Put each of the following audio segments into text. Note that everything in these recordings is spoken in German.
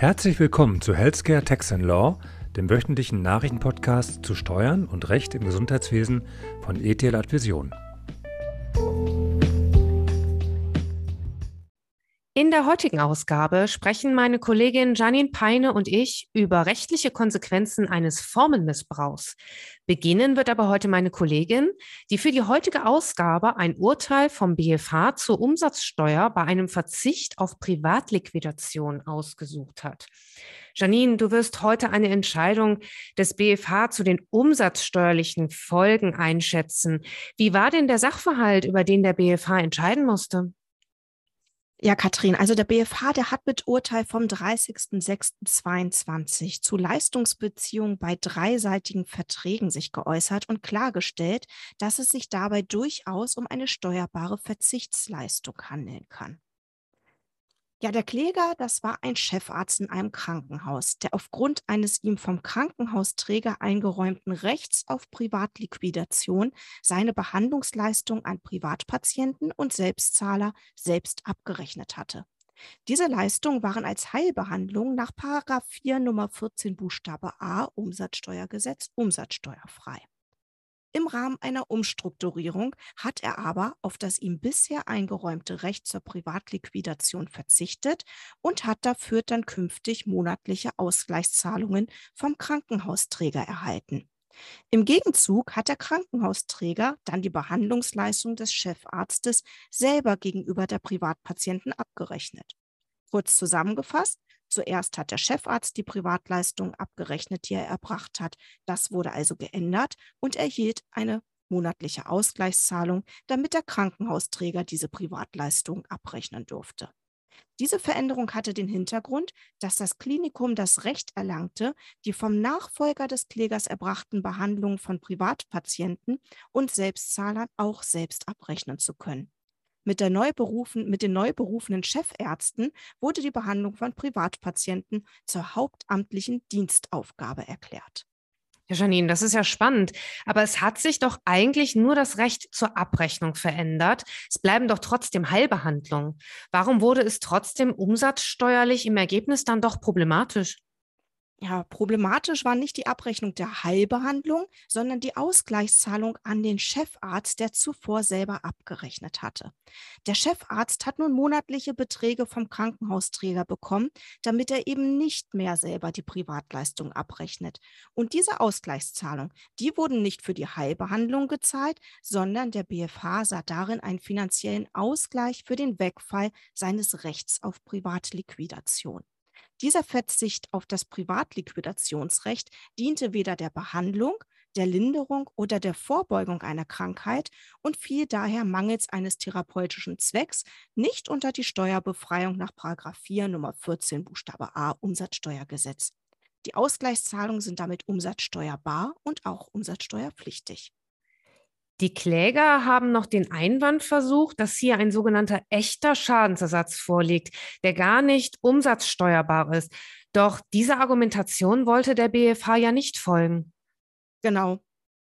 Herzlich willkommen zu Healthcare Tax and Law, dem wöchentlichen Nachrichtenpodcast zu Steuern und Recht im Gesundheitswesen von ETL Advision. In der heutigen Ausgabe sprechen meine Kollegin Janine Peine und ich über rechtliche Konsequenzen eines Formenmissbrauchs. Beginnen wird aber heute meine Kollegin, die für die heutige Ausgabe ein Urteil vom BFH zur Umsatzsteuer bei einem Verzicht auf Privatliquidation ausgesucht hat. Janine, du wirst heute eine Entscheidung des BFH zu den umsatzsteuerlichen Folgen einschätzen. Wie war denn der Sachverhalt, über den der BFH entscheiden musste? Ja, Katrin, also der BFH, der hat mit Urteil vom 30.06.22 zu Leistungsbeziehungen bei dreiseitigen Verträgen sich geäußert und klargestellt, dass es sich dabei durchaus um eine steuerbare Verzichtsleistung handeln kann. Ja, der Kläger, das war ein Chefarzt in einem Krankenhaus, der aufgrund eines ihm vom Krankenhausträger eingeräumten Rechts auf Privatliquidation seine Behandlungsleistung an Privatpatienten und Selbstzahler selbst abgerechnet hatte. Diese Leistungen waren als Heilbehandlung nach 4 Nummer 14 Buchstabe A Umsatzsteuergesetz umsatzsteuerfrei. Im Rahmen einer Umstrukturierung hat er aber auf das ihm bisher eingeräumte Recht zur Privatliquidation verzichtet und hat dafür dann künftig monatliche Ausgleichszahlungen vom Krankenhausträger erhalten. Im Gegenzug hat der Krankenhausträger dann die Behandlungsleistung des Chefarztes selber gegenüber der Privatpatienten abgerechnet. Kurz zusammengefasst, Zuerst hat der Chefarzt die Privatleistung abgerechnet, die er erbracht hat. Das wurde also geändert und erhielt eine monatliche Ausgleichszahlung, damit der Krankenhausträger diese Privatleistung abrechnen durfte. Diese Veränderung hatte den Hintergrund, dass das Klinikum das Recht erlangte, die vom Nachfolger des Klägers erbrachten Behandlungen von Privatpatienten und Selbstzahlern auch selbst abrechnen zu können. Mit, der neu berufen, mit den neu berufenen Chefärzten wurde die Behandlung von Privatpatienten zur hauptamtlichen Dienstaufgabe erklärt. Ja, Janine, das ist ja spannend. Aber es hat sich doch eigentlich nur das Recht zur Abrechnung verändert. Es bleiben doch trotzdem Heilbehandlungen. Warum wurde es trotzdem umsatzsteuerlich im Ergebnis dann doch problematisch? Ja, problematisch war nicht die Abrechnung der Heilbehandlung, sondern die Ausgleichszahlung an den Chefarzt, der zuvor selber abgerechnet hatte. Der Chefarzt hat nun monatliche Beträge vom Krankenhausträger bekommen, damit er eben nicht mehr selber die Privatleistung abrechnet. Und diese Ausgleichszahlung, die wurden nicht für die Heilbehandlung gezahlt, sondern der BFH sah darin einen finanziellen Ausgleich für den Wegfall seines Rechts auf Privatliquidation. Dieser Verzicht auf das Privatliquidationsrecht diente weder der Behandlung, der Linderung oder der Vorbeugung einer Krankheit und fiel daher mangels eines therapeutischen Zwecks nicht unter die Steuerbefreiung nach 4 Nummer 14 Buchstabe A Umsatzsteuergesetz. Die Ausgleichszahlungen sind damit umsatzsteuerbar und auch umsatzsteuerpflichtig. Die Kläger haben noch den Einwand versucht, dass hier ein sogenannter echter Schadensersatz vorliegt, der gar nicht umsatzsteuerbar ist. Doch dieser Argumentation wollte der BFH ja nicht folgen. Genau.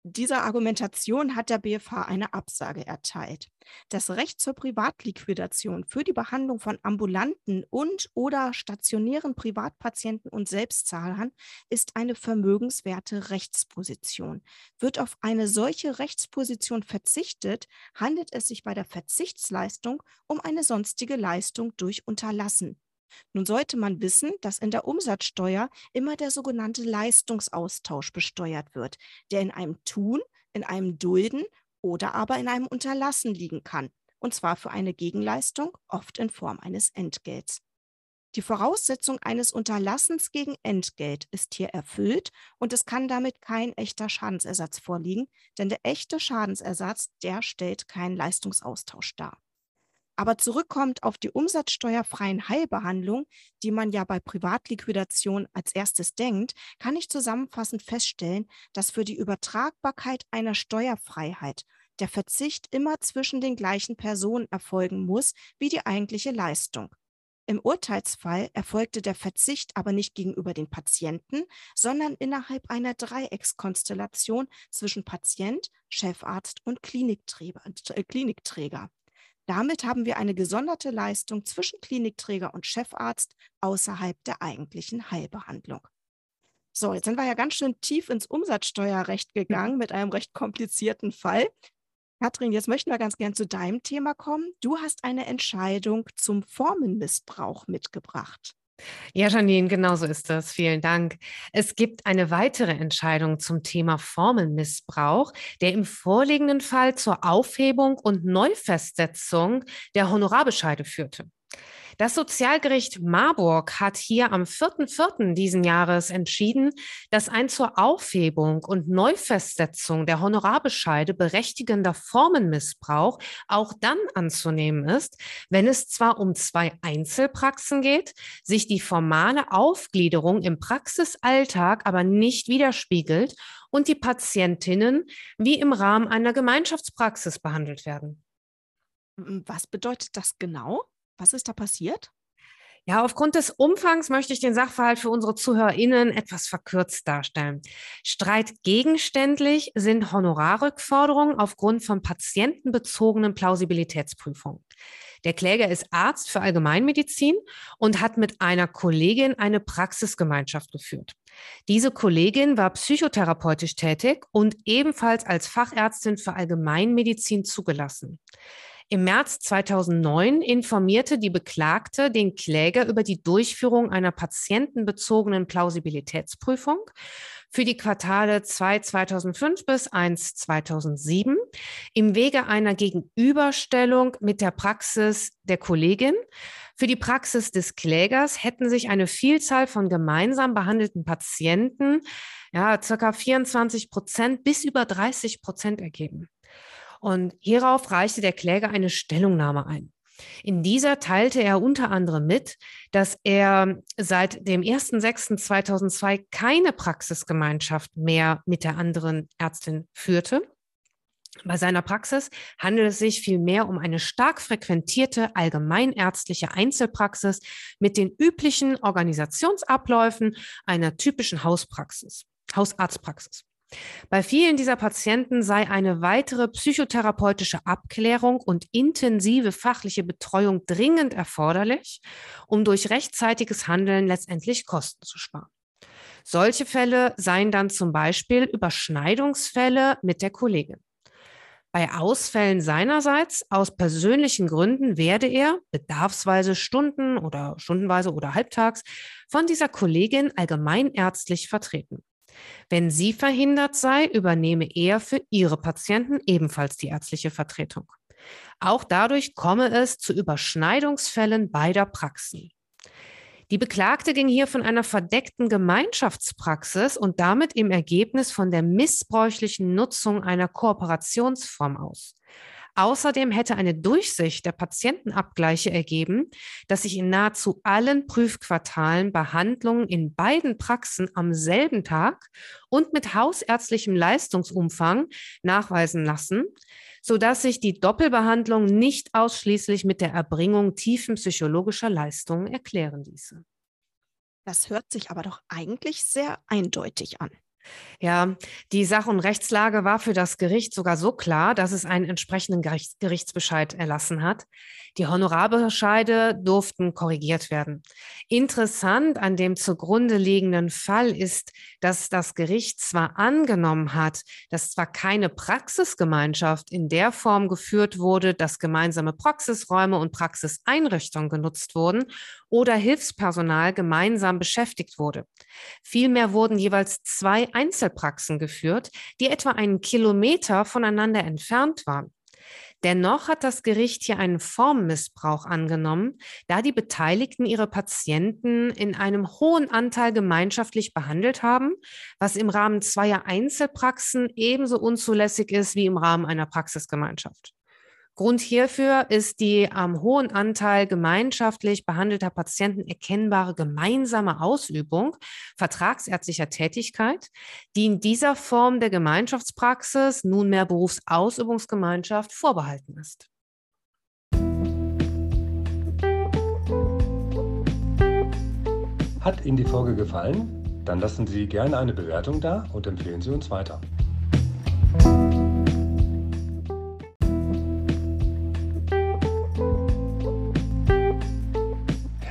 Dieser Argumentation hat der BFH eine Absage erteilt. Das Recht zur Privatliquidation für die Behandlung von ambulanten und oder stationären Privatpatienten und Selbstzahlern ist eine vermögenswerte Rechtsposition. Wird auf eine solche Rechtsposition verzichtet, handelt es sich bei der Verzichtsleistung um eine sonstige Leistung durch Unterlassen. Nun sollte man wissen, dass in der Umsatzsteuer immer der sogenannte Leistungsaustausch besteuert wird, der in einem Tun, in einem Dulden oder aber in einem Unterlassen liegen kann, und zwar für eine Gegenleistung, oft in Form eines Entgelts. Die Voraussetzung eines Unterlassens gegen Entgelt ist hier erfüllt und es kann damit kein echter Schadensersatz vorliegen, denn der echte Schadensersatz, der stellt keinen Leistungsaustausch dar. Aber zurückkommt auf die umsatzsteuerfreien Heilbehandlungen, die man ja bei Privatliquidation als erstes denkt, kann ich zusammenfassend feststellen, dass für die Übertragbarkeit einer Steuerfreiheit der Verzicht immer zwischen den gleichen Personen erfolgen muss wie die eigentliche Leistung. Im Urteilsfall erfolgte der Verzicht aber nicht gegenüber den Patienten, sondern innerhalb einer Dreieckskonstellation zwischen Patient, Chefarzt und Klinikträger. Damit haben wir eine gesonderte Leistung zwischen Klinikträger und Chefarzt außerhalb der eigentlichen Heilbehandlung. So, jetzt sind wir ja ganz schön tief ins Umsatzsteuerrecht gegangen mit einem recht komplizierten Fall. Katrin, jetzt möchten wir ganz gern zu deinem Thema kommen. Du hast eine Entscheidung zum Formenmissbrauch mitgebracht. Ja, Janine, genau so ist das. Vielen Dank. Es gibt eine weitere Entscheidung zum Thema Formelmissbrauch, der im vorliegenden Fall zur Aufhebung und Neufestsetzung der Honorarbescheide führte. Das Sozialgericht Marburg hat hier am 4.4. diesen Jahres entschieden, dass ein zur Aufhebung und Neufestsetzung der Honorarbescheide berechtigender Formenmissbrauch auch dann anzunehmen ist, wenn es zwar um zwei Einzelpraxen geht, sich die formale Aufgliederung im Praxisalltag aber nicht widerspiegelt und die Patientinnen wie im Rahmen einer Gemeinschaftspraxis behandelt werden. Was bedeutet das genau? Was ist da passiert? Ja, aufgrund des Umfangs möchte ich den Sachverhalt für unsere ZuhörerInnen etwas verkürzt darstellen. Streitgegenständlich sind Honorarrückforderungen aufgrund von patientenbezogenen Plausibilitätsprüfungen. Der Kläger ist Arzt für Allgemeinmedizin und hat mit einer Kollegin eine Praxisgemeinschaft geführt. Diese Kollegin war psychotherapeutisch tätig und ebenfalls als Fachärztin für Allgemeinmedizin zugelassen. Im März 2009 informierte die Beklagte den Kläger über die Durchführung einer patientenbezogenen Plausibilitätsprüfung für die Quartale 2 2005 bis 1 2007 im Wege einer Gegenüberstellung mit der Praxis der Kollegin. Für die Praxis des Klägers hätten sich eine Vielzahl von gemeinsam behandelten Patienten, ja, circa 24 Prozent bis über 30 Prozent ergeben. Und hierauf reichte der Kläger eine Stellungnahme ein. In dieser teilte er unter anderem mit, dass er seit dem 1.6.2002 keine Praxisgemeinschaft mehr mit der anderen Ärztin führte. Bei seiner Praxis handelt es sich vielmehr um eine stark frequentierte allgemeinärztliche Einzelpraxis mit den üblichen Organisationsabläufen einer typischen Hauspraxis, Hausarztpraxis. Bei vielen dieser Patienten sei eine weitere psychotherapeutische Abklärung und intensive fachliche Betreuung dringend erforderlich, um durch rechtzeitiges Handeln letztendlich Kosten zu sparen. Solche Fälle seien dann zum Beispiel Überschneidungsfälle mit der Kollegin. Bei Ausfällen seinerseits aus persönlichen Gründen werde er bedarfsweise Stunden oder stundenweise oder halbtags von dieser Kollegin allgemeinärztlich vertreten. Wenn sie verhindert sei, übernehme er für ihre Patienten ebenfalls die ärztliche Vertretung. Auch dadurch komme es zu Überschneidungsfällen beider Praxen. Die Beklagte ging hier von einer verdeckten Gemeinschaftspraxis und damit im Ergebnis von der missbräuchlichen Nutzung einer Kooperationsform aus. Außerdem hätte eine Durchsicht der Patientenabgleiche ergeben, dass sich in nahezu allen Prüfquartalen Behandlungen in beiden Praxen am selben Tag und mit hausärztlichem Leistungsumfang nachweisen lassen, sodass sich die Doppelbehandlung nicht ausschließlich mit der Erbringung tiefen psychologischer Leistungen erklären ließe. Das hört sich aber doch eigentlich sehr eindeutig an. Ja, die Sach- und Rechtslage war für das Gericht sogar so klar, dass es einen entsprechenden Gerichts Gerichtsbescheid erlassen hat. Die Honorarbescheide durften korrigiert werden. Interessant an dem zugrunde liegenden Fall ist, dass das Gericht zwar angenommen hat, dass zwar keine Praxisgemeinschaft in der Form geführt wurde, dass gemeinsame Praxisräume und Praxiseinrichtungen genutzt wurden oder Hilfspersonal gemeinsam beschäftigt wurde. Vielmehr wurden jeweils zwei Einzelpraxen geführt, die etwa einen Kilometer voneinander entfernt waren. Dennoch hat das Gericht hier einen Formmissbrauch angenommen, da die Beteiligten ihre Patienten in einem hohen Anteil gemeinschaftlich behandelt haben, was im Rahmen zweier Einzelpraxen ebenso unzulässig ist wie im Rahmen einer Praxisgemeinschaft. Grund hierfür ist die am hohen Anteil gemeinschaftlich behandelter Patienten erkennbare gemeinsame Ausübung vertragsärztlicher Tätigkeit, die in dieser Form der Gemeinschaftspraxis nunmehr Berufsausübungsgemeinschaft vorbehalten ist. Hat Ihnen die Folge gefallen? Dann lassen Sie gerne eine Bewertung da und empfehlen Sie uns weiter.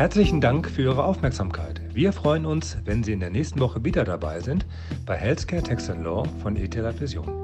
Herzlichen Dank für Ihre Aufmerksamkeit. Wir freuen uns, wenn Sie in der nächsten Woche wieder dabei sind bei Healthcare Tax Law von ETH Vision.